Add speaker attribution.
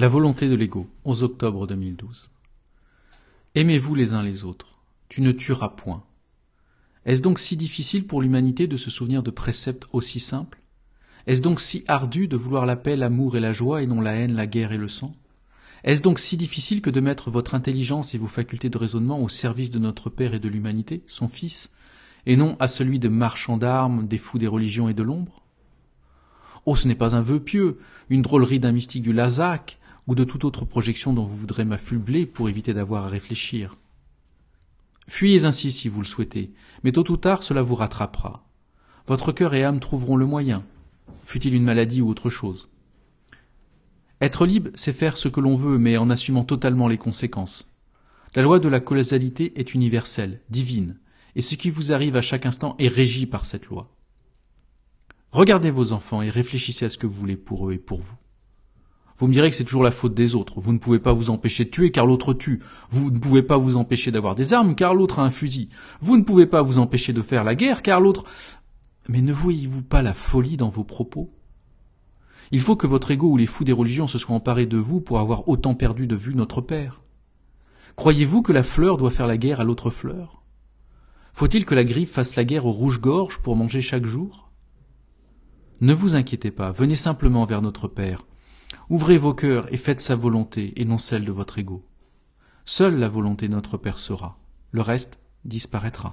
Speaker 1: La volonté de l'ego, 11 octobre 2012. Aimez-vous les uns les autres. Tu ne tueras point. Est-ce donc si difficile pour l'humanité de se souvenir de préceptes aussi simples? Est-ce donc si ardu de vouloir la paix, l'amour et la joie et non la haine, la guerre et le sang? Est-ce donc si difficile que de mettre votre intelligence et vos facultés de raisonnement au service de notre Père et de l'humanité, son Fils, et non à celui de marchands d'armes, des fous des religions et de l'ombre? Oh, ce n'est pas un vœu pieux, une drôlerie d'un mystique du Lazac, ou de toute autre projection dont vous voudrez m'affubler pour éviter d'avoir à réfléchir. Fuyez ainsi si vous le souhaitez, mais tôt ou tard cela vous rattrapera. Votre cœur et âme trouveront le moyen, fût-il une maladie ou autre chose. Être libre, c'est faire ce que l'on veut, mais en assumant totalement les conséquences. La loi de la causalité est universelle, divine, et ce qui vous arrive à chaque instant est régi par cette loi. Regardez vos enfants et réfléchissez à ce que vous voulez pour eux et pour vous. Vous me direz que c'est toujours la faute des autres. Vous ne pouvez pas vous empêcher de tuer car l'autre tue. Vous ne pouvez pas vous empêcher d'avoir des armes car l'autre a un fusil. Vous ne pouvez pas vous empêcher de faire la guerre car l'autre... Mais ne voyez-vous pas la folie dans vos propos? Il faut que votre ego ou les fous des religions se soient emparés de vous pour avoir autant perdu de vue notre Père. Croyez-vous que la fleur doit faire la guerre à l'autre fleur? Faut-il que la griffe fasse la guerre au rouge-gorge pour manger chaque jour? Ne vous inquiétez pas, venez simplement vers notre Père. Ouvrez vos cœurs et faites sa volonté et non celle de votre ego. Seule la volonté de notre Père sera. Le reste disparaîtra.